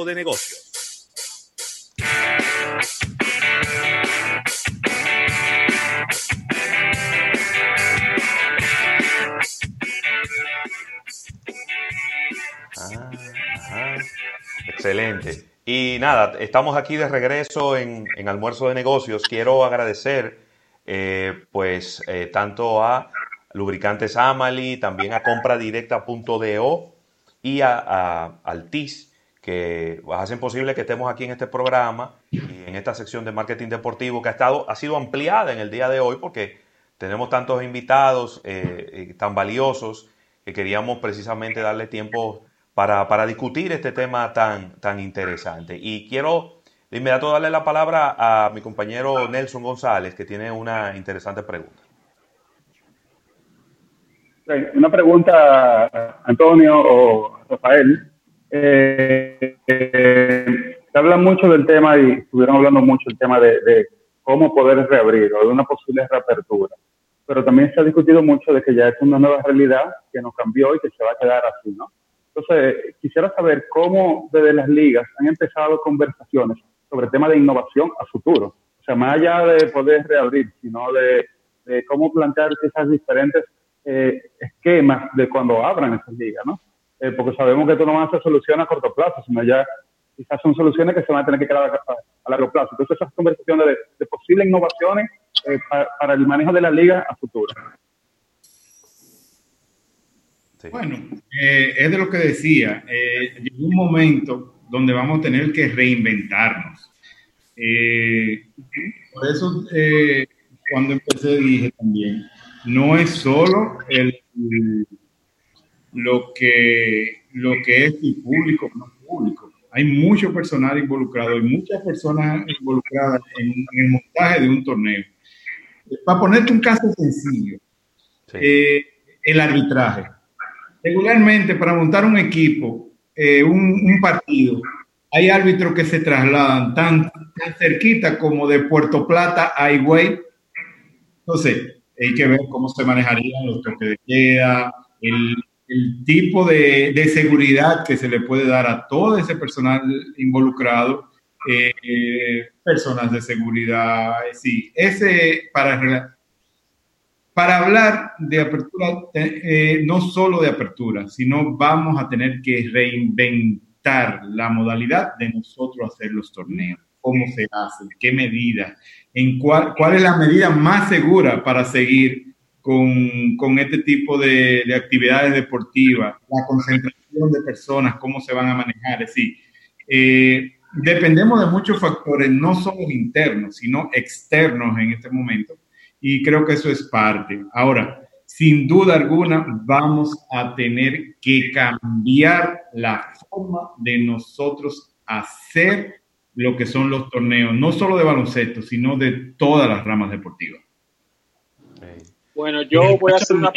de negocios. Ah, Excelente. Y nada, estamos aquí de regreso en, en Almuerzo de Negocios. Quiero agradecer eh, pues eh, tanto a Lubricantes Amali, también a compradirecta.do y a, a Altis, que hacen posible que estemos aquí en este programa y en esta sección de marketing deportivo que ha, estado, ha sido ampliada en el día de hoy porque tenemos tantos invitados eh, tan valiosos que queríamos precisamente darle tiempo para, para, discutir este tema tan, tan interesante. Y quiero de inmediato darle la palabra a mi compañero Nelson González, que tiene una interesante pregunta. Una pregunta, Antonio o Rafael. Eh, eh, se habla mucho del tema y estuvieron hablando mucho del tema de, cómo poder reabrir o de una posible reapertura. Pero también se ha discutido mucho de que ya es una nueva realidad que nos cambió y que se va a quedar así, ¿no? Entonces, quisiera saber cómo desde las ligas han empezado conversaciones sobre el tema de innovación a futuro. O sea, más allá de poder reabrir, sino de, de cómo plantear esas diferentes eh, esquemas de cuando abran esas ligas, ¿no? Eh, porque sabemos que esto no va a ser soluciones a corto plazo, sino ya quizás son soluciones que se van a tener que quedar a, a largo plazo. Entonces, esas conversaciones de, de posibles innovaciones eh, para, para, el manejo de la liga a futuro. Sí. Bueno, eh, es de lo que decía. Eh, llegó un momento donde vamos a tener que reinventarnos. Eh, por eso, cuando empecé dije también, no es solo el, lo, que, lo que es el público, no público. Hay mucho personal involucrado, hay muchas personas involucradas en, en el montaje de un torneo. Para ponerte un caso sencillo, sí. el arbitraje regularmente para montar un equipo, eh, un, un, partido, hay árbitros que se trasladan tan, tan, cerquita como de Puerto Plata a Higüey. Entonces, hay que ver cómo se manejarían los toques de queda, el, el tipo de, seguridad que se le puede dar a todo ese personal involucrado, eh, personas de seguridad, sí, ese para para hablar de apertura, eh, no solo de apertura, sino vamos a tener que reinventar la modalidad de nosotros hacer los torneos. ¿Cómo se hace? ¿Qué medida? ¿En cuál, cuál es la medida más segura para seguir con, con este tipo de, de, actividades deportivas? La concentración de personas, cómo se van a manejar. Es decir, eh, dependemos de muchos factores, no solo internos, sino externos en este momento y creo que eso es parte. Ahora, sin duda alguna, vamos a tener que cambiar la forma de nosotros hacer lo que son los torneos, no solo de baloncesto, sino de todas las ramas deportivas. Bueno, yo voy a hacer una...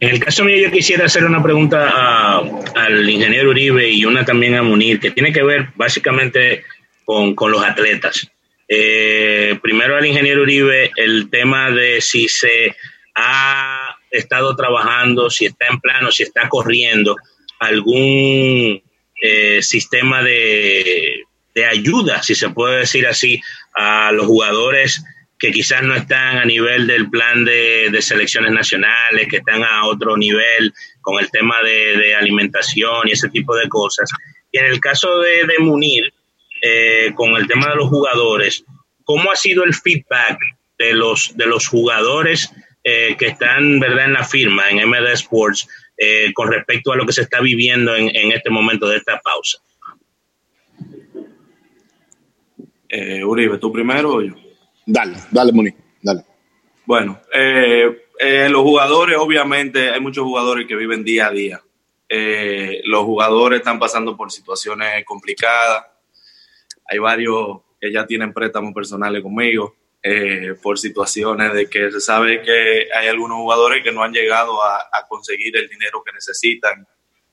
En el caso mío, yo quisiera hacer una pregunta a, al ingeniero Uribe y una también a Munir, que tiene que ver básicamente con, con los atletas. Eh, primero al ingeniero Uribe, el tema de si se ha estado trabajando, si está en plano, si está corriendo algún eh, sistema de, de, ayuda, si se puede decir así, a los jugadores que quizás no están a nivel del plan de, de selecciones nacionales, que están a otro nivel con el tema de, de, alimentación y ese tipo de cosas. Y en el caso de, de Munir, eh, con el tema de los jugadores, ¿cómo ha sido el feedback de los, de los jugadores eh, que están ¿verdad? en la firma, en MD Sports, eh, con respecto a lo que se está viviendo en, en este momento de esta pausa? Eh, Uribe, ¿tú primero o yo? Dale, dale, Moni, dale. Bueno, eh, eh, los jugadores, obviamente, hay muchos jugadores que viven día a día. Eh, los jugadores están pasando por situaciones complicadas. Hay varios que ya tienen préstamos personales conmigo eh, por situaciones de que se sabe que hay algunos jugadores que no han llegado a, conseguir el dinero que necesitan,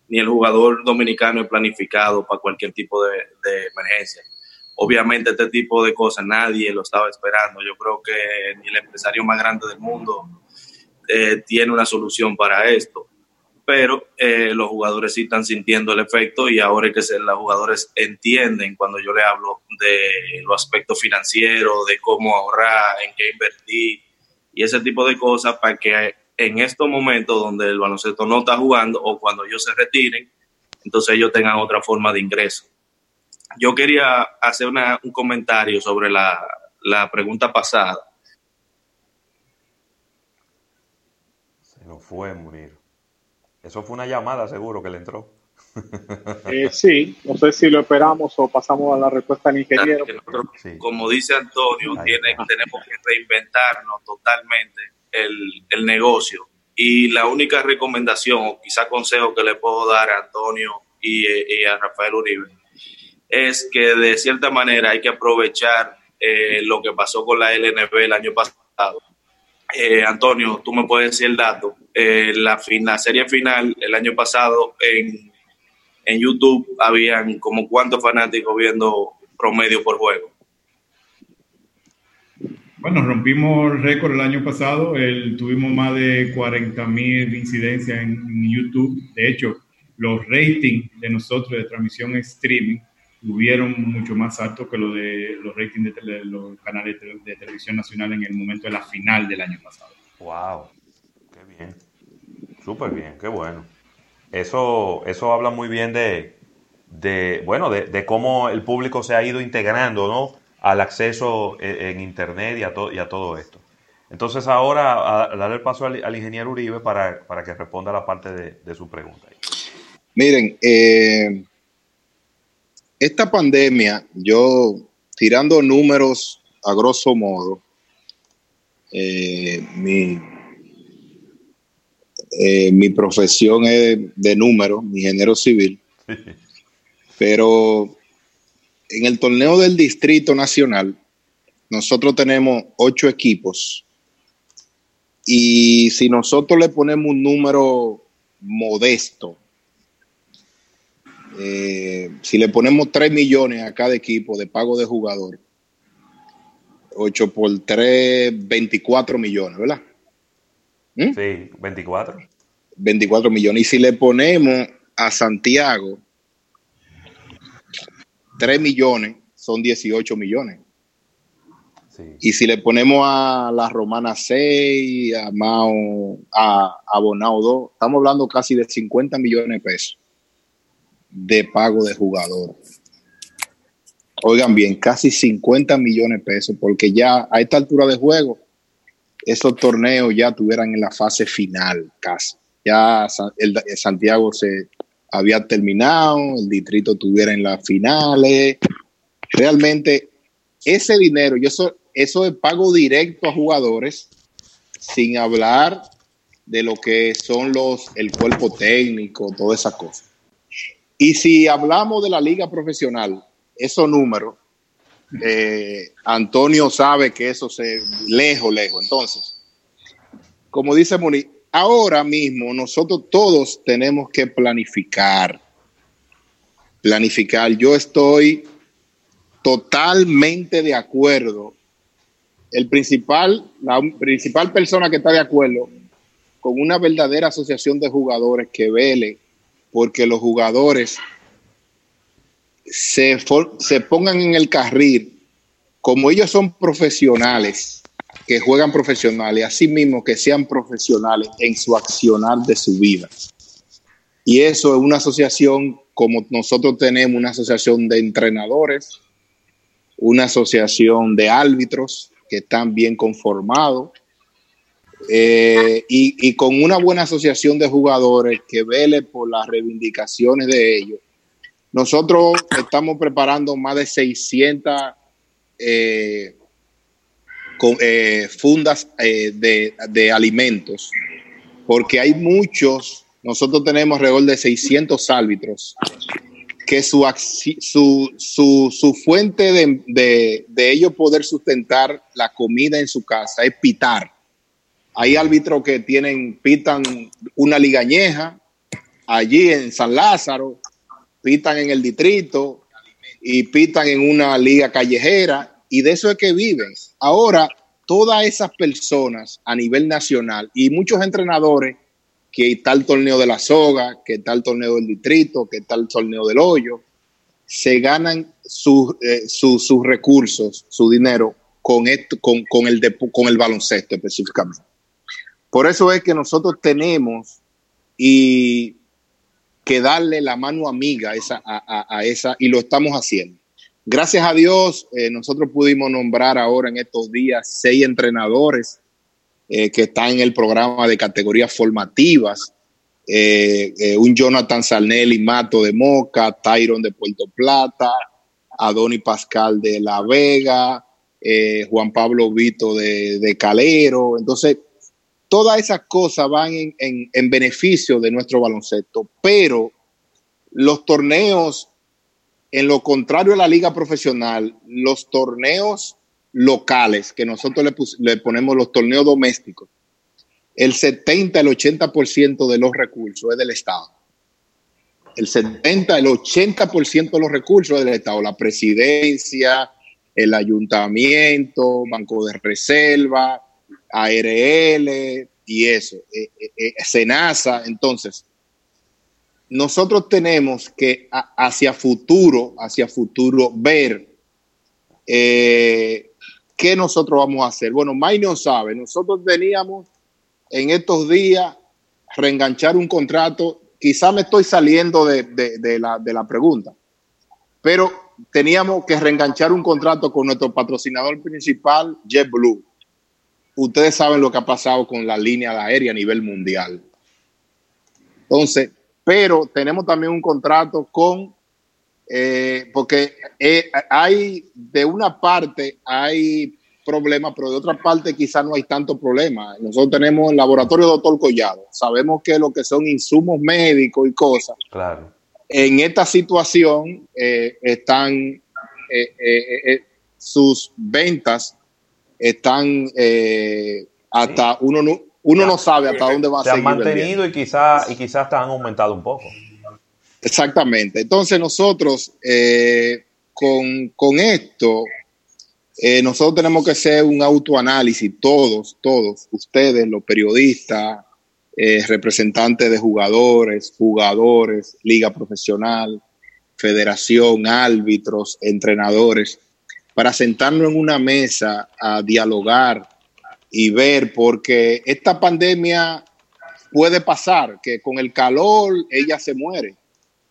ni el jugador dominicano es planificado para cualquier tipo de emergencia. Obviamente este tipo de cosas nadie lo estaba esperando. Yo creo que ni el empresario más grande del mundo eh, tiene una solución para esto. pero eh, los jugadores sí están sintiendo el efecto y ahora es que los jugadores entienden cuando yo le hablo de los aspectos financieros, de cómo ahorrar, en qué invertir y ese tipo de cosas para que en estos momentos donde el baloncesto no está jugando o cuando ellos se retiren, entonces ellos tengan otra forma de ingreso. Yo quería hacer un comentario sobre la, la pregunta pasada. Se nos fue morir. Eso fue una llamada seguro que le entró. Eh, sí, no sé si lo esperamos o pasamos a la respuesta del ingeniero. Como dice Antonio, tenemos que reinventarnos totalmente el, negocio. Y la única recomendación o quizá consejo que le puedo dar a Antonio y, a Rafael Uribe es que de cierta manera hay que aprovechar eh, lo que pasó con la LNB el año pasado eh, Antonio, tú me puedes decir el dato. Eh, la, la serie final el año pasado en, en YouTube habían como cuántos fanáticos viendo promedio por juego. Bueno, rompimos el récord el año pasado, el, tuvimos más de 40 mil incidencias en, en, YouTube. De hecho, los ratings de nosotros de transmisión streaming tuvieron mucho más alto que lo de los ratings de, los canales de, televisión nacional en el momento de la final del año pasado. ¡Wow! ¡Qué bien! Súper bien, qué bueno. Eso, eso habla muy bien de, de bueno, de, cómo el público se ha ido integrando, ¿no? Al acceso e, en, Internet y a, y a todo esto. Entonces ahora a, darle el paso al, ingeniero Uribe para, para, que responda la parte de, de su pregunta. Miren, eh, esta pandemia, yo tirando números a grosso modo, eh, mi, eh, mi profesión es de números, mi género civil, pero en el torneo del Distrito Nacional, nosotros tenemos ocho equipos y si nosotros le ponemos un número modesto, eh, si le ponemos 3 millones a cada equipo de pago de jugador, 8 por 3, 24 millones, ¿verdad? ¿Mm? Sí, 24. 24 millones. Y si le ponemos a Santiago 3 millones, son 18 millones. Y si le ponemos a la Romana 6, a Mao, a, a Bonao 2, estamos hablando casi de 50 millones de pesos de pago de jugador. Oigan bien, casi 50 millones de pesos, porque ya a esta altura de juego, esos torneos ya tuvieran en la fase final casi. Ya el, Santiago se había terminado, el distrito tuviera en las finales. Realmente, ese dinero, y eso, eso es pago directo a jugadores, sin hablar de lo que son los, el cuerpo técnico, todas esas cosas. Y si hablamos de la liga profesional, esos números, eh, Antonio sabe que eso se lejos, lejos. Entonces, como dice Moni, ahora mismo nosotros todos tenemos que planificar. Planificar. Yo estoy totalmente de acuerdo. El principal, la principal persona que está de acuerdo con una verdadera asociación de jugadores que vele porque los jugadores se, se pongan en el carril, como ellos son profesionales, que juegan profesionales, así mismo que sean profesionales en su accionar de su vida. Y eso es una asociación como nosotros tenemos, una asociación de entrenadores, una asociación de árbitros que están bien conformados, eh, y, con una buena asociación de jugadores que vele por las reivindicaciones de ellos. Nosotros estamos preparando más de 600 eh, eh, fundas de, alimentos, porque hay muchos, nosotros tenemos alrededor de 600 árbitros, que su, fuente de, de, de ellos poder sustentar la comida en su casa es pitar hay árbitros que tienen, pitan una ligañeja allí en San Lázaro, pitan en el distrito y pitan en una liga callejera y de eso es que viven. Ahora, todas esas personas a nivel nacional y muchos entrenadores que tal torneo de la soga, que tal torneo del distrito, que tal torneo del hoyo, se ganan eh, sus recursos, su dinero con, esto, con, con, el con el baloncesto específicamente. Por eso es que nosotros tenemos y que darle la mano amiga a esa, a, esa y lo estamos haciendo. Gracias a Dios, eh, nosotros pudimos nombrar ahora en estos días seis entrenadores eh, que están en el programa de categorías formativas. Eh, un Jonathan Salnelli Mato de Moca, Tyron de Puerto Plata, Adoni Pascal de La Vega, Juan Pablo Vito de, de Calero. Entonces, todas esas cosas van en, beneficio de nuestro baloncesto, pero los torneos, en lo contrario a la liga profesional, los torneos locales, que nosotros le, ponemos los torneos domésticos, el 70, el 80% de los recursos es del Estado. El 70, el 80% de los recursos es del Estado. La presidencia, el ayuntamiento, banco de reserva, ARL y eso, eh, eh, eh, SENASA. Entonces, nosotros tenemos que hacia futuro, hacia futuro, ver qué nosotros vamos a hacer. Bueno, May no sabe, nosotros teníamos en estos días reenganchar un contrato, quizá me estoy saliendo de, de, la, de la pregunta, pero teníamos que reenganchar un contrato con nuestro patrocinador principal, JetBlue ustedes saben lo que ha pasado con la línea aérea a nivel mundial. Entonces, pero tenemos también un contrato con, eh, porque eh, hay, de una parte hay problemas, pero de otra parte quizás no hay tanto problema. Nosotros tenemos el laboratorio Doctor Collado, sabemos que lo que son insumos médicos y cosas. Claro. En esta situación eh, están sus ventas están eh, hasta uno no, uno no sabe hasta dónde va a se seguir. Se han mantenido y quizás y quizás han aumentado un poco. Exactamente. Entonces nosotros eh, con, con, esto, eh, nosotros tenemos que hacer un autoanálisis, todos, todos, ustedes, los periodistas, representantes de jugadores, jugadores, liga profesional, federación, árbitros, entrenadores para sentarnos en una mesa a dialogar y ver, porque esta pandemia puede pasar, que con el calor ella se muere,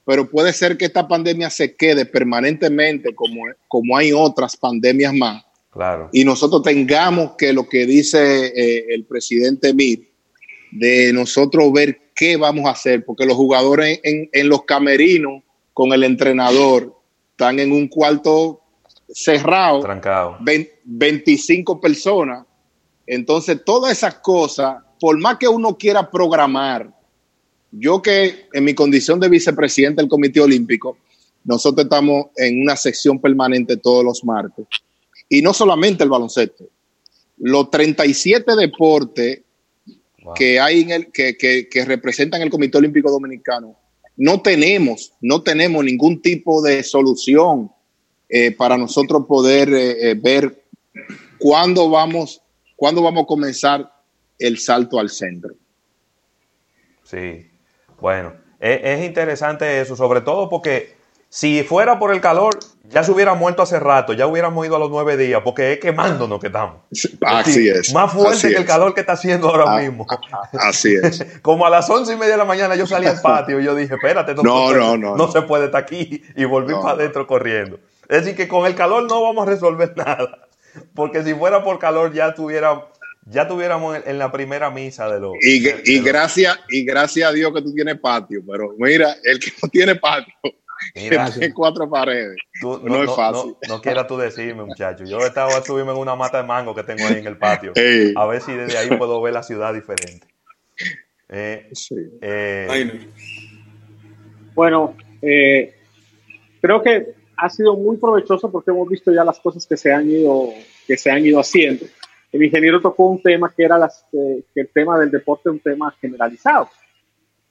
pero puede ser que esta pandemia se quede permanentemente como, como hay otras pandemias más. Claro. Y nosotros tengamos que lo que dice eh, el presidente Mir, de nosotros ver qué vamos a hacer, porque los jugadores en, en los camerinos con el entrenador están en un cuarto cerrado, Trancado. 25 personas. Entonces, todas esas cosas, por más que uno quiera programar, yo que en mi condición de vicepresidente del Comité Olímpico, nosotros estamos en una sección permanente todos los martes. Y no solamente el baloncesto, los 37 deportes que hay en el, que, que, que representan el Comité Olímpico Dominicano, no tenemos, no tenemos ningún tipo de solución eh, para nosotros poder eh, eh, ver cuándo vamos, cuándo vamos a comenzar el salto al centro. Sí, bueno, es, es, interesante eso, sobre todo porque si fuera por el calor, ya se hubiera muerto hace rato, ya hubiéramos ido a los nueve días, porque es quemándonos que estamos. Así es. Más fuerte que el calor que está haciendo ahora ah, mismo. Ah, así es. Como a las once y media de la mañana yo salí al patio y yo dije, espérate, no, no, no, no, no, se puede estar aquí y volví para adentro corriendo. Es decir, que con el calor no vamos a resolver nada. Porque si fuera por calor ya tuviera, ya tuviéramos en, la primera misa de los. Y, y gracias, y gracias a Dios que tú tienes patio, pero mira, el que no tiene patio, mira, tiene cuatro paredes. no, es fácil. No, quieras tú decirme, muchacho. Yo estaba subirme en una mata de mango que tengo ahí en el patio. A ver si desde ahí puedo ver la ciudad diferente. Eh, eh, bueno, eh, creo que ha sido muy provechoso porque hemos visto ya las cosas que se han ido, que se han ido haciendo. El ingeniero tocó un tema que era las, que el tema del deporte un tema generalizado.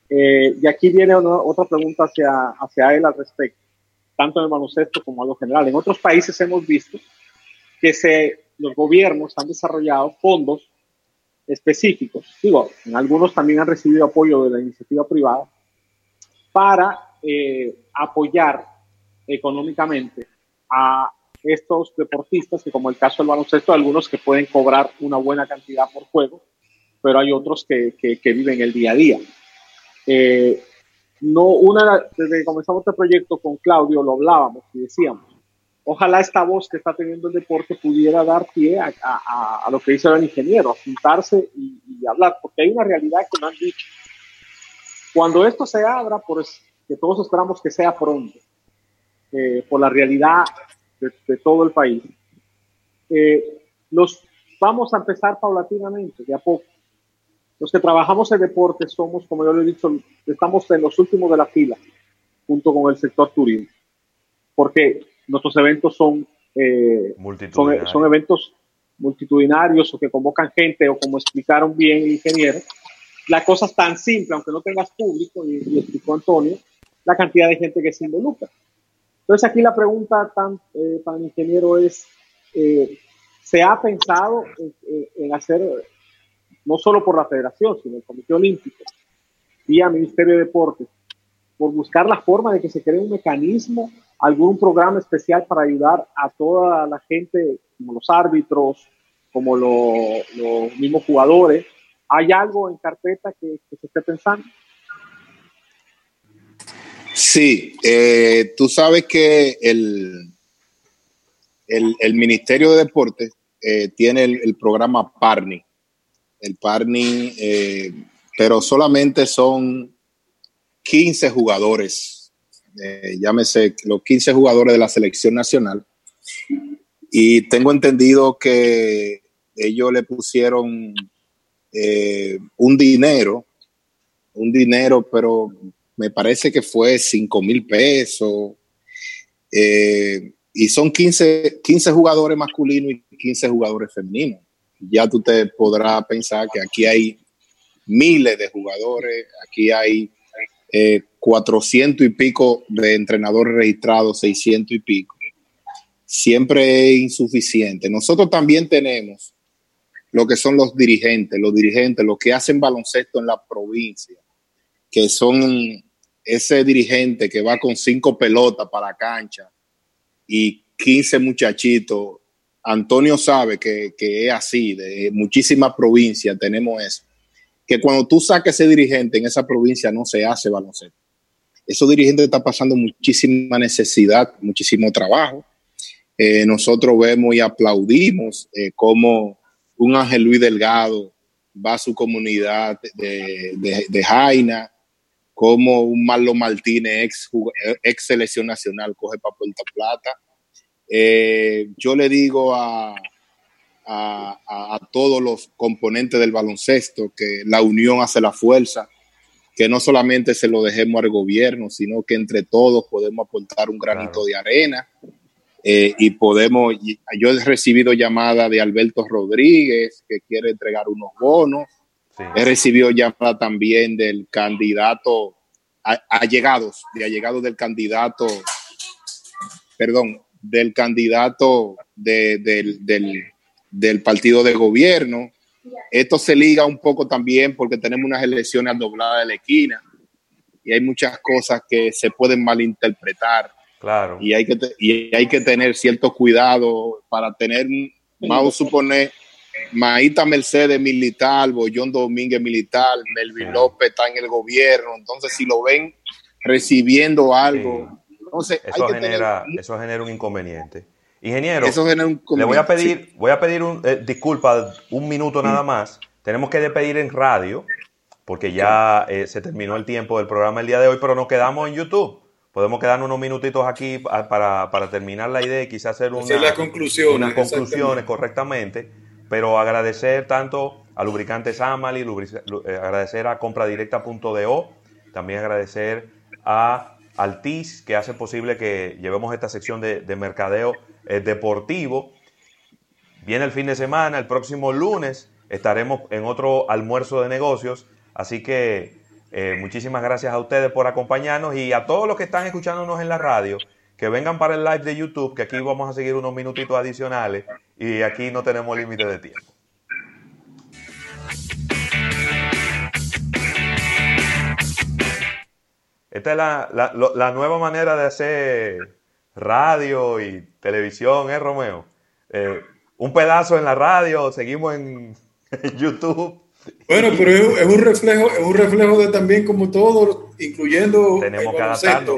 Eh, y aquí viene otra pregunta hacia, hacia él al respecto, tanto en el baloncesto como a lo general. En otros países hemos visto que se, los gobiernos han desarrollado fondos específicos, digo, en algunos también han recibido apoyo de la iniciativa privada, para eh, apoyar económicamente a estos deportistas, que como el caso del baloncesto, algunos que pueden cobrar una buena cantidad por juego, pero hay otros que, que, viven el día a día. Eh, no, una, desde que comenzamos este proyecto con Claudio lo hablábamos y decíamos, ojalá esta voz que está teniendo el deporte pudiera dar pie a, a, a lo que dice el ingeniero, a juntarse y, hablar, porque hay una realidad que me han dicho. Cuando esto se abra, pues que todos esperamos que sea pronto, eh, por la realidad de, todo el país, eh, los vamos a empezar paulatinamente, de a poco. Los que trabajamos en deporte somos, como yo le he dicho, estamos en los últimos de la fila, junto con el sector turismo, porque nuestros eventos son, eh, son, eventos multitudinarios o que convocan gente o como explicaron bien el ingeniero, la cosa es tan simple, aunque no tengas público, y, y explicó Antonio, la cantidad de gente que se involucra. Entonces aquí la pregunta tan, eh, para el ingeniero es, eh, ¿se ha pensado en, hacer, no solo por la federación, sino el Comité Olímpico, vía Ministerio de Deportes, por buscar la forma de que se cree un mecanismo, algún programa especial para ayudar a toda la gente, como los árbitros, como los mismos jugadores? ¿Hay algo en carpeta que se esté pensando? Sí, eh, tú sabes que el, el, Ministerio de Deportes eh, tiene el, programa Parni. El Parni, eh, pero solamente son 15 jugadores, llámese los 15 jugadores de la selección nacional. Y tengo entendido que ellos le pusieron un dinero, un dinero, pero me parece que fue 5 mil pesos. Eh, y son 15, 15 jugadores masculinos y 15 jugadores femeninos. Ya tú te podrás pensar que aquí hay miles de jugadores, aquí hay 400 eh, y pico de entrenadores registrados, 600 y pico. Siempre es insuficiente. Nosotros también tenemos lo que son los dirigentes, los dirigentes, los que hacen baloncesto en la provincia que son ese dirigente que va con cinco pelotas para la cancha y 15 muchachitos. Antonio sabe que, es así, de muchísimas provincias tenemos eso. Que cuando tú saques ese dirigente en esa provincia no se hace baloncesto. Esos dirigentes están pasando muchísima necesidad, muchísimo trabajo. Eh, nosotros vemos y aplaudimos eh, como un Ángel Luis Delgado va a su comunidad de, de, de Jaina como un Marlon Martínez, ex, ex selección nacional, coge para Puerto Plata. Eh, yo le digo a, a, todos los componentes del baloncesto que la unión hace la fuerza, que no solamente se lo dejemos al gobierno, sino que entre todos podemos aportar un granito de arena. Eh, y podemos, yo he recibido llamada de Alberto Rodríguez que quiere entregar unos bonos He recibido llamada también del candidato, allegados, de allegados del candidato, perdón, del candidato del, del, partido de gobierno. Esto se liga un poco también porque tenemos unas elecciones dobladas de la esquina y hay muchas cosas que se pueden malinterpretar. Claro. Y hay que, y hay que tener cierto cuidado para tener, vamos a suponer, Maíta Mercedes militar, Bollón Domínguez militar, Melvin López está en el gobierno, entonces si lo ven recibiendo algo, entonces eso, genera, eso genera un inconveniente. Ingeniero, le voy a pedir, voy a pedir un, eh, disculpa, un minuto nada mm. más. Tenemos que despedir en radio, porque ya eh, se terminó el tiempo del programa el día de hoy, pero nos quedamos en YouTube. Podemos quedarnos unos minutitos aquí para, terminar la idea y quizás hacer una, las conclusiones, unas conclusiones correctamente pero agradecer tanto a Lubricantes Amali, eh, agradecer a compradirecta.do, también agradecer a Altis, que hace posible que llevemos esta sección de, mercadeo eh, deportivo. Viene el fin de semana, el próximo lunes estaremos en otro almuerzo de negocios, así que eh, muchísimas gracias a ustedes por acompañarnos y a todos los que están escuchándonos en la radio que vengan para el live de YouTube, que aquí vamos a seguir unos minutitos adicionales y aquí no tenemos límite de tiempo. Esta es la, nueva manera de hacer radio y televisión, ¿eh, Romeo? Eh, un pedazo en la radio, seguimos en, YouTube. Bueno, pero es, un reflejo, es un reflejo de también como todos, incluyendo tenemos el cada tanto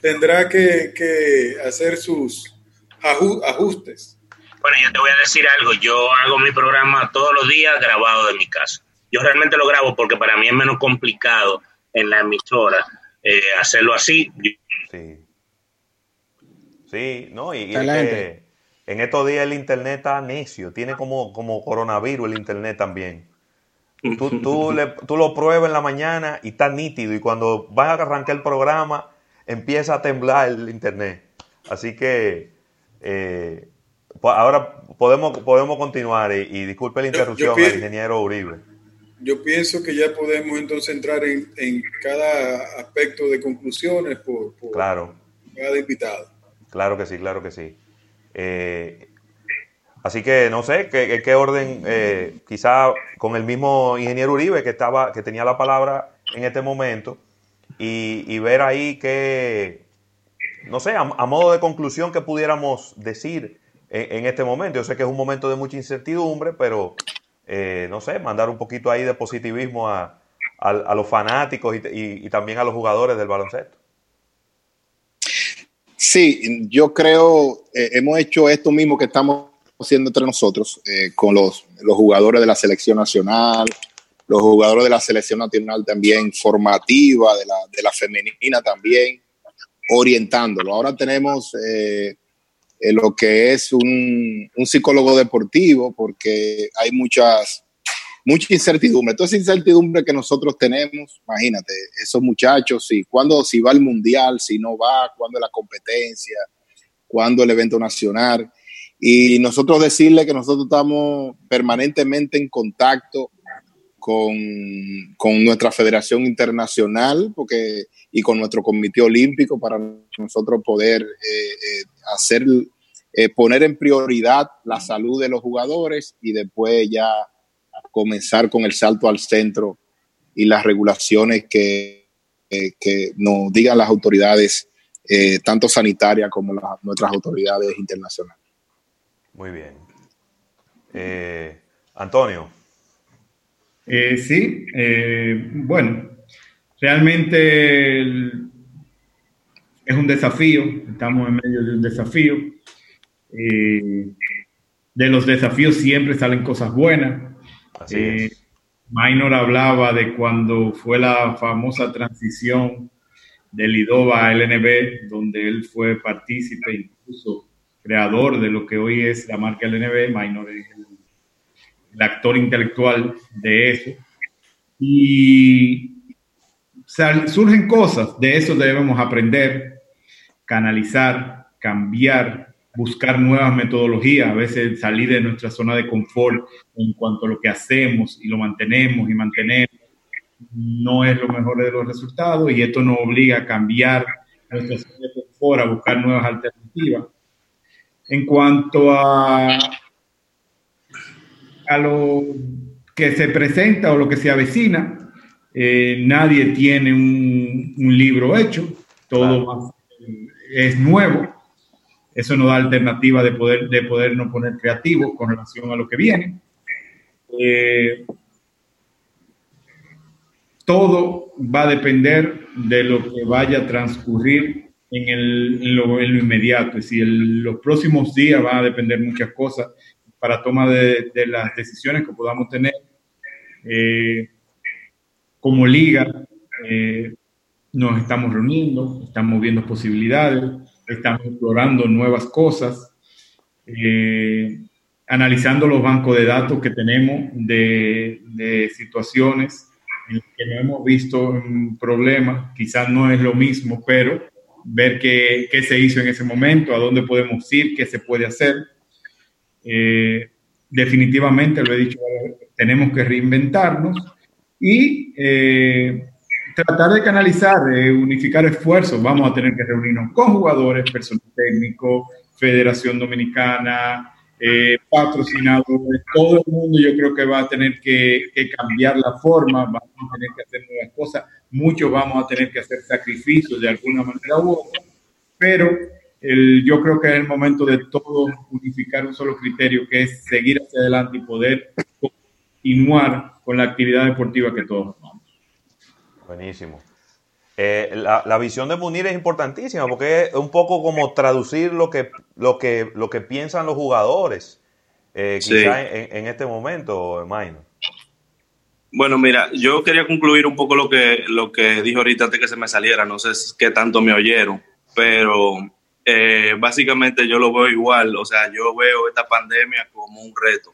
tendrá que, que hacer sus ajustes. Bueno, yo te voy a decir algo. Yo hago mi programa todos los días grabado de mi casa. Yo realmente lo grabo porque para mí es menos complicado en la emisora eh, hacerlo así. Sí. Sí, no, y, en estos días el internet está necio, tiene como, como coronavirus el internet también. Tú, tú, le, tú lo pruebas en la mañana y está nítido, y cuando vas a arrancar el programa empieza a temblar el internet. Así que eh, ahora podemos, podemos continuar y, disculpe la interrupción al ingeniero Uribe. Yo pienso que ya podemos entonces entrar en, en cada aspecto de conclusiones por, claro. cada invitado. Claro que sí, claro que sí. Eh, así que no sé qué, qué orden, eh, quizá con el mismo ingeniero Uribe que estaba, que tenía la palabra en este momento, y, ver ahí que, no sé, a, modo de conclusión que pudiéramos decir en, este momento. Yo sé que es un momento de mucha incertidumbre, pero eh, no sé, mandar un poquito ahí de positivismo a, los fanáticos y, también a los jugadores del baloncesto. Sí, yo creo, eh, hemos hecho esto mismo que estamos haciendo entre nosotros eh, con los, los jugadores de la selección nacional, los jugadores de la selección nacional también formativa, de la, de la femenina también, orientándolo. Ahora tenemos eh, eh, lo que es un, un, psicólogo deportivo, porque hay muchas, mucha incertidumbre. Toda esa incertidumbre que nosotros tenemos, imagínate, esos muchachos, si, cuando, si va al mundial, si no va, cuándo la competencia, cuándo el evento nacional. Y nosotros decirle que nosotros estamos permanentemente en contacto con, nuestra Federación Internacional porque, y con nuestro Comité Olímpico para nosotros poder eh, eh, hacer, eh, poner en prioridad la salud de los jugadores y después ya comenzar con el salto al centro y las regulaciones que, que nos digan las autoridades, tanto sanitarias como nuestras autoridades internacionales. Muy bien. Antonio. Eh, sí, eh, bueno, realmente es un desafío, estamos en medio de un desafío. Eh, de los desafíos siempre salen cosas buenas. Así Minor hablaba de cuando fue la famosa transición del IDOBA al LNB, donde él fue partícipe, incluso creador de lo que hoy es la marca LNB. Minor es el el actor intelectual de eso. Y surgen cosas, de eso debemos aprender, canalizar, cambiar, buscar nuevas metodologías, a veces salir de nuestra zona de confort en cuanto a lo que hacemos y lo mantenemos y mantenemos no es lo mejor de los resultados y esto nos obliga a cambiar nuestra zona de confort, a buscar nuevas alternativas. En cuanto a a lo que se presenta o lo que se avecina. Eh, nadie tiene un, libro hecho, todo es nuevo. Eso nos da alternativa de poder, de poder no poner creativo con relación a lo que viene. Eh, todo va a depender de lo que vaya a transcurrir en, el, lo, inmediato. Es decir, en los próximos días va a depender muchas cosas para toma de, las decisiones que podamos tener. Eh, como liga, eh, nos estamos reuniendo, estamos viendo posibilidades, estamos explorando nuevas cosas, eh, analizando los bancos de datos que tenemos de, situaciones en las que no hemos visto un problema, quizás no es lo mismo, pero ver qué se hizo en ese momento, a dónde podemos ir, qué se puede hacer. Eh, definitivamente, lo he dicho, tenemos que reinventarnos y eh, tratar de canalizar, unificar esfuerzos. Vamos a tener que reunirnos con jugadores, personal técnico, Federación Dominicana, eh, patrocinadores, todo el mundo yo creo que va a tener que, cambiar la forma, vamos a tener que hacer nuevas cosas, muchos vamos a tener que hacer sacrificios de alguna manera u otra, pero el, yo creo que es el momento de todo unificar un solo criterio, que es seguir hacia adelante y poder continuar con la actividad deportiva que todos amamos. Buenísimo. Eh, la, visión de Munir es importantísima porque es un poco como traducir lo que, lo que, lo que piensan los jugadores, eh, en, este momento, Maino. Bueno, mira, yo quería concluir un poco lo que, lo que dijo ahorita antes que se me saliera, no sé qué tanto me oyeron, pero eh, básicamente yo lo veo igual, o sea, yo veo esta pandemia como un reto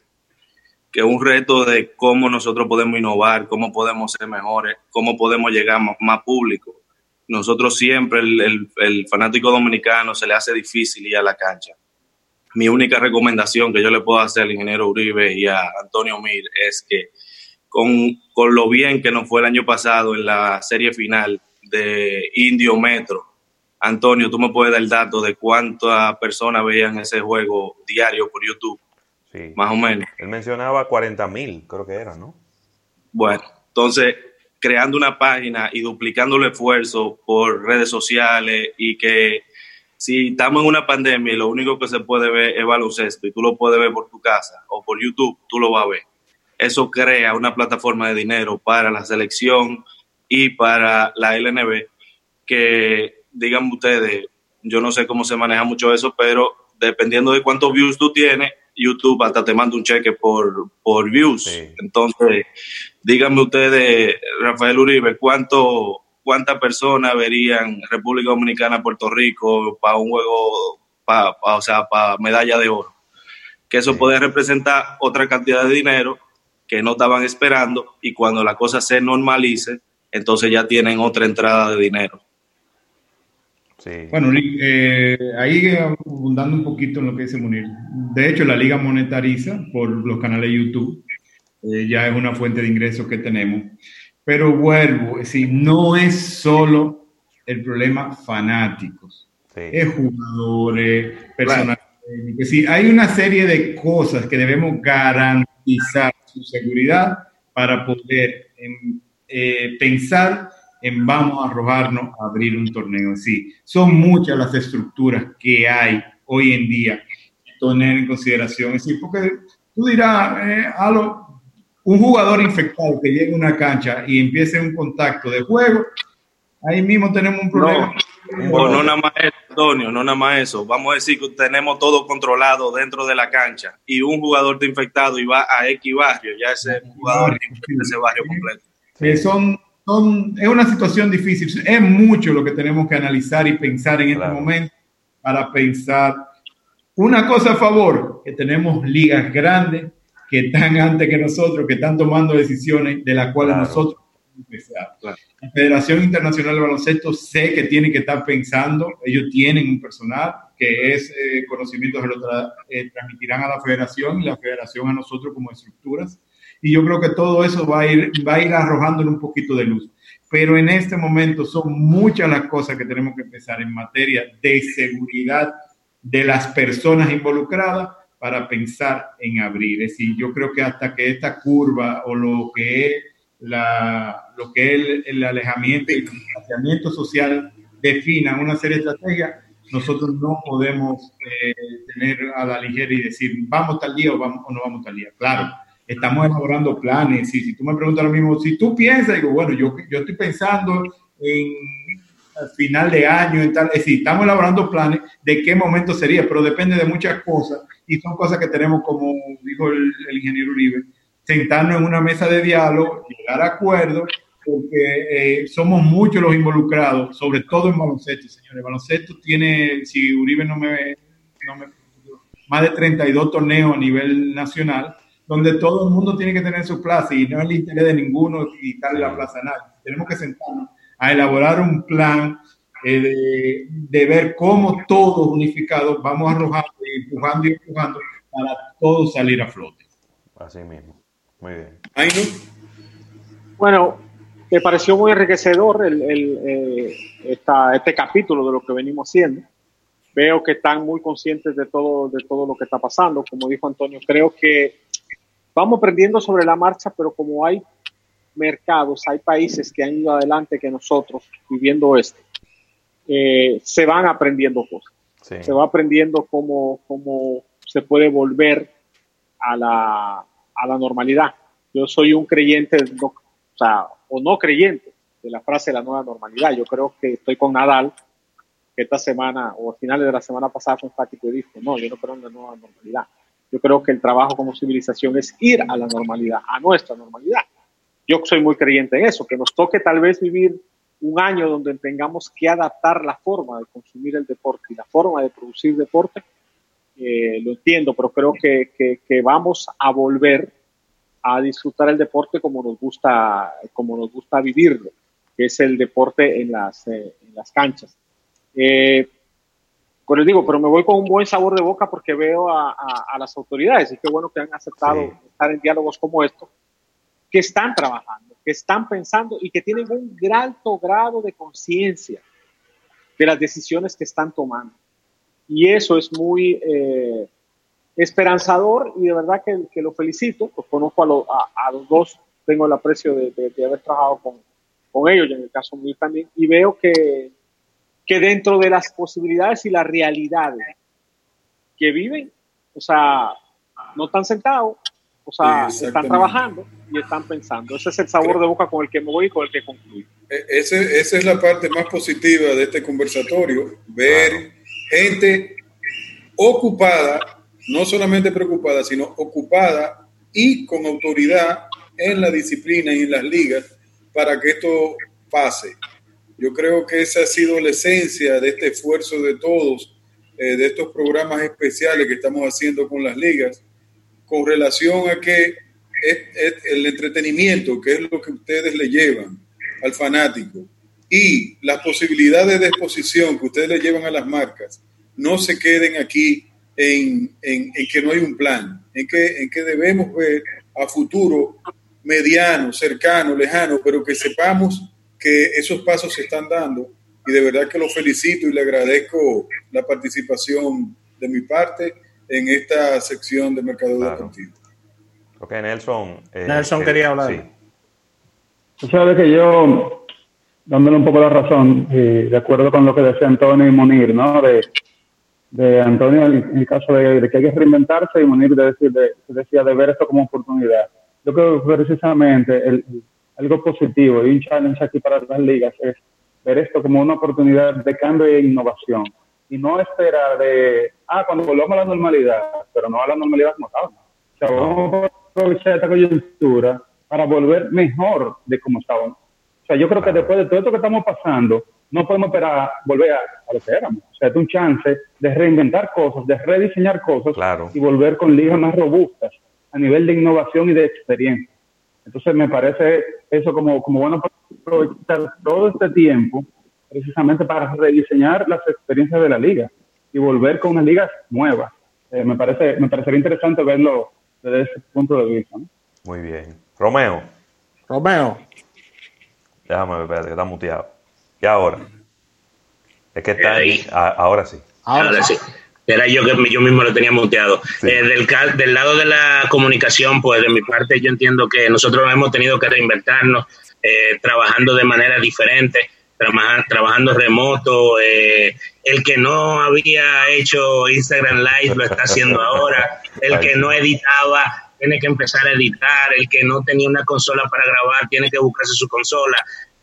que un reto de cómo nosotros podemos innovar, cómo podemos ser mejores, cómo podemos llegar a más, público. Nosotros siempre, el, el, fanático dominicano se le hace difícil ir a la cancha. Mi única recomendación que yo le puedo hacer al ingeniero Uribe y a Antonio Mir es que con, con lo bien que nos fue el año pasado en la serie final de Indio Metro, Antonio, tú me puedes dar el dato de cuántas personas veían ese juego diario por YouTube más o menos. Él mencionaba 40 mil, creo que era, ¿no? Bueno, entonces, creando una página y duplicando el esfuerzo por redes sociales y que si estamos en una pandemia y lo único que se puede ver es baloncesto y tú lo puedes ver por tu casa o por YouTube, tú lo vas a ver. Eso crea una plataforma de dinero para la selección y para la LNB que, digan ustedes, yo no sé cómo se maneja mucho eso, pero dependiendo de cuántos views tú tienes, YouTube hasta te manda un cheque por, por views. Entonces, díganme ustedes, Rafael Uribe, ¿cuánto, ¿cuántas personas verían República Dominicana, Puerto Rico para un juego, para, o sea, para medalla de oro? Que eso puede representar otra cantidad de dinero que no estaban esperando y cuando la cosa se normalice, entonces ya tienen otra entrada de dinero. Bueno, eh, ahí abundando un poquito en lo que dice Munir. De hecho, la liga monetariza por los canales de YouTube. Eh, ya es una fuente de ingresos que tenemos. Pero vuelvo, es decir, no es solo el problema fanáticos. Es jugadores, personas. Es decir, hay una serie de cosas que debemos garantizar su seguridad para poder em, eh, pensar en vamos a arrojarnos a abrir un torneo. Sí, son muchas las estructuras que hay hoy en día tener en consideración. Sí, porque tú dirás, eh, un jugador infectado que llegue a una cancha y empiece un contacto de juego, ahí mismo tenemos un problema. No, no, nada más eso, Antonio, no nada más eso. Vamos a decir que tenemos todo controlado dentro de la cancha y un jugador está infectado y va a X barrio, ya ese jugador infecta ese barrio completo. Sí. son es una situación difícil. Es mucho lo que tenemos que analizar y pensar en este momento para pensar. Una cosa a favor, que tenemos ligas grandes que están antes que nosotros, que están tomando decisiones de las cuales nosotros empezar. La Federación Internacional de Baloncesto sé que tiene que estar pensando, ellos tienen un personal que es eh, conocimiento que lo eh, transmitirán a la federación y la federación a nosotros como estructuras y yo creo que todo eso va a ir, va a ir arrojándole un poquito de luz. Pero en este momento son muchas las cosas que tenemos que empezar en materia de seguridad de las personas involucradas para pensar en abrir. Es decir, yo creo que hasta que esta curva o lo que es, la, lo que es el, alejamiento y el distanciamiento social definan una serie de estrategias, nosotros no podemos eh, tener a la ligera y decir, vamos tal día o, vamos, o no vamos tal día. Claro, estamos elaborando planes. Y si tú me preguntas lo mismo, si tú piensas, digo, bueno, yo, yo estoy pensando en al final de año, en tal, es decir, estamos elaborando planes de qué momento sería, pero depende de muchas cosas y son cosas que tenemos, como dijo el, ingeniero Uribe, sentarnos en una mesa de diálogo, llegar a acuerdos, porque eh, somos muchos los involucrados, sobre todo en baloncesto, señores. Baloncesto tiene, si Uribe no me, no me más de 32 torneos a nivel nacional, donde todo el mundo tiene que tener su plaza y no es el interés de ninguno quitarle la plaza a nadie. Tenemos que sentarnos a elaborar un plan eh, de, ver cómo todos unificados vamos arrojando y empujando y empujando para todos salir a flote. Así mismo. Muy bien. Bueno, me pareció muy enriquecedor el, el, eh, este capítulo de lo que venimos haciendo. veo que están muy conscientes de todo, de todo lo que está pasando. Como dijo Antonio, creo que vamos aprendiendo sobre la marcha, pero como hay mercados, hay países que han ido adelante que nosotros viviendo esto, eh, se van aprendiendo cosas. Se va aprendiendo cómo, cómo se puede volver a la, a la normalidad. Yo soy un creyente, o, sea, o no creyente, de la frase de la nueva normalidad. Yo creo que estoy con Nadal, que esta semana o a finales de la semana pasada fue enfático y dijo, no, yo no creo en la nueva normalidad. Yo creo que el trabajo como civilización es ir a la normalidad, a nuestra normalidad. Yo soy muy creyente en eso, que nos toque tal vez vivir un año donde tengamos que adaptar la forma de consumir el deporte y la forma de producir deporte, eh, lo entiendo, pero creo que, que, vamos a volver a disfrutar el deporte como nos gusta, como nos gusta vivirlo, que es el deporte en las, eh, en las canchas. Eh, pues les digo, pero me voy con un buen sabor de boca porque veo a, a, las autoridades y qué bueno que han aceptado estar en diálogos como estos, que están trabajando, que están pensando y que tienen un alto grado de conciencia de las decisiones que están tomando. Y eso es muy eh, esperanzador y de verdad que, que lo felicito. Los conozco a, a, los dos, tengo el aprecio de, de, haber trabajado con, con, ellos y en el caso mío también. Y veo que, que dentro de las posibilidades y las realidades que viven, o sea, no están sentados, o sea, están trabajando y están pensando. Ese es el sabor de boca con el que me voy y con el que concluyo. E, ese, esa es la parte más positiva de este conversatorio, ver gente ocupada, no solamente preocupada, sino ocupada y con autoridad en la disciplina y en las ligas para que esto pase. Yo creo que esa ha sido la esencia de este esfuerzo de todos, eh, de estos programas especiales que estamos haciendo con las ligas, con relación a que el entretenimiento, que es lo que ustedes le llevan al fanático, y las posibilidades de exposición que ustedes le llevan a las marcas, no se queden aquí en, en, que no hay un plan, en que, en que debemos ver a futuro mediano, cercano, lejano, pero que sepamos que esos pasos se están dando y de verdad que lo felicito y le agradezco la participación de mi parte en esta sección de Mercado Deportivo. Ok, Nelson. Eh, Nelson quería hablar. Sí. Tú sabes que yo, dándole un poco la razón, de acuerdo con lo que decía Antonio y Munir, ¿no? De, de Antonio en el caso de, que hay que reinventarse y Munir de decir, de, decía de ver esto como oportunidad. Yo creo que precisamente el, algo positivo y un challenge aquí para las ligas es ver esto como una oportunidad de cambio e innovación y no esperar de, ah, cuando volvamos a la normalidad, pero no a la normalidad como estábamos. O sea, vamos a aprovechar esta coyuntura para volver mejor de como estábamos. O sea, yo creo que después de todo esto que estamos pasando, no podemos esperar volver a, lo que éramos. O sea, es un chance de reinventar cosas, de rediseñar cosas y volver con ligas más robustas a nivel de innovación y de experiencia. Entonces me parece eso como, como bueno para aprovechar todo este tiempo precisamente para rediseñar las experiencias de la liga y volver con una liga nueva. Eh, me parece me parecería interesante verlo desde ese punto de vista. Muy bien. Romeo. Romeo. Déjame ver, que está muteado. ¿Y ahora? Es que está ahí. ahora sí. Ahora, sí. Era yo que yo mismo lo tenía muteado. Eh, del, del lado de la comunicación, pues de mi parte yo entiendo que nosotros hemos tenido que reinventarnos, eh, trabajando de manera diferente, trabajando remoto. Eh, el que no había hecho Instagram Live lo está haciendo ahora. El que no editaba tiene que empezar a editar. El que no tenía una consola para grabar tiene que buscarse su consola.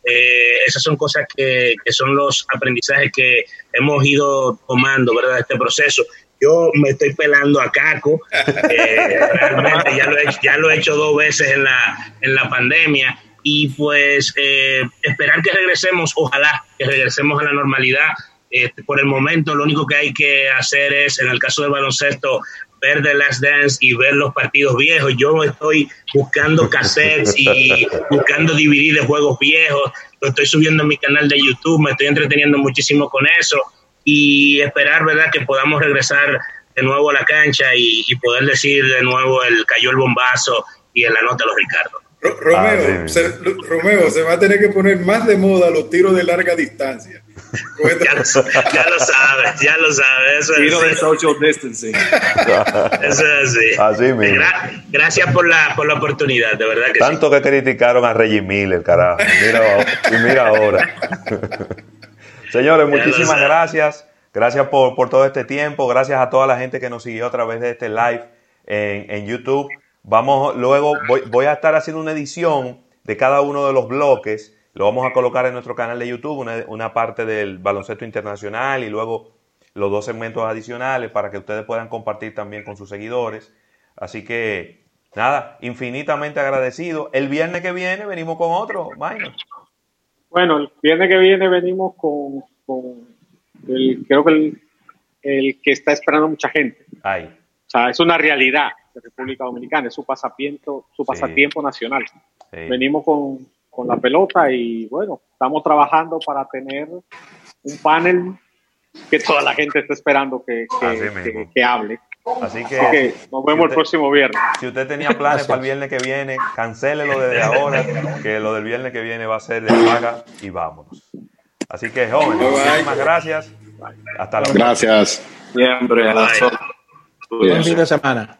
Eh, esas son cosas que, que, son los aprendizajes que hemos ido tomando, ¿verdad? Este proceso. Yo me estoy pelando a Caco, eh, realmente ya lo, he, ya lo he hecho dos veces en la, en la pandemia y pues eh, esperar que regresemos, ojalá que regresemos a la normalidad. por el momento lo único que hay que hacer es, en el caso del baloncesto, ver The Last Dance y ver los partidos viejos. Yo estoy buscando cassettes y buscando DVD de juegos viejos. Lo estoy subiendo en mi canal de YouTube. Me estoy entreteniendo muchísimo con eso. Y esperar, ¿verdad?, que podamos regresar de nuevo a la cancha y, poder decir de nuevo el cayó el bombazo y en la nota los Ricardo. Romeo, se, Romeo, se va a tener que poner más de moda los tiros de larga distancia. Ya, lo, sabes, ya lo sabes. Tiro de social distancing. Eso es así. Así mismo. gracias por la, por la oportunidad, de verdad que Tanto que criticaron a Reggie Miller, carajo. Mira, y mira ahora. Señores, muchísimas gracias. Gracias por, por, todo este tiempo. Gracias a toda la gente que nos siguió a través de este live en, en YouTube. Vamos, luego voy, voy, a estar haciendo una edición de cada uno de los bloques. Lo vamos a colocar en nuestro canal de YouTube, una, una parte del baloncesto internacional y luego los dos segmentos adicionales para que ustedes puedan compartir también con sus seguidores. Así que, nada, infinitamente agradecido. El viernes que viene venimos con otro, Bueno, el viernes que viene venimos con, con el, creo que el, el, que está esperando mucha gente. Ay. O sea, es una realidad de República Dominicana, es su pasatiempo, su pasatiempo nacional. Venimos con, con, la pelota y bueno, estamos trabajando para tener un panel que toda la gente está esperando que, que, que, hable. Así que, nos vemos el próximo viernes. Si usted tenía planes para el viernes que viene, cancélelo desde ahora, que lo del viernes que viene va a ser de paga y vámonos. Así que, jóvenes, muchísimas gracias. Hasta la próxima. Gracias. Siempre Buen fin de semana.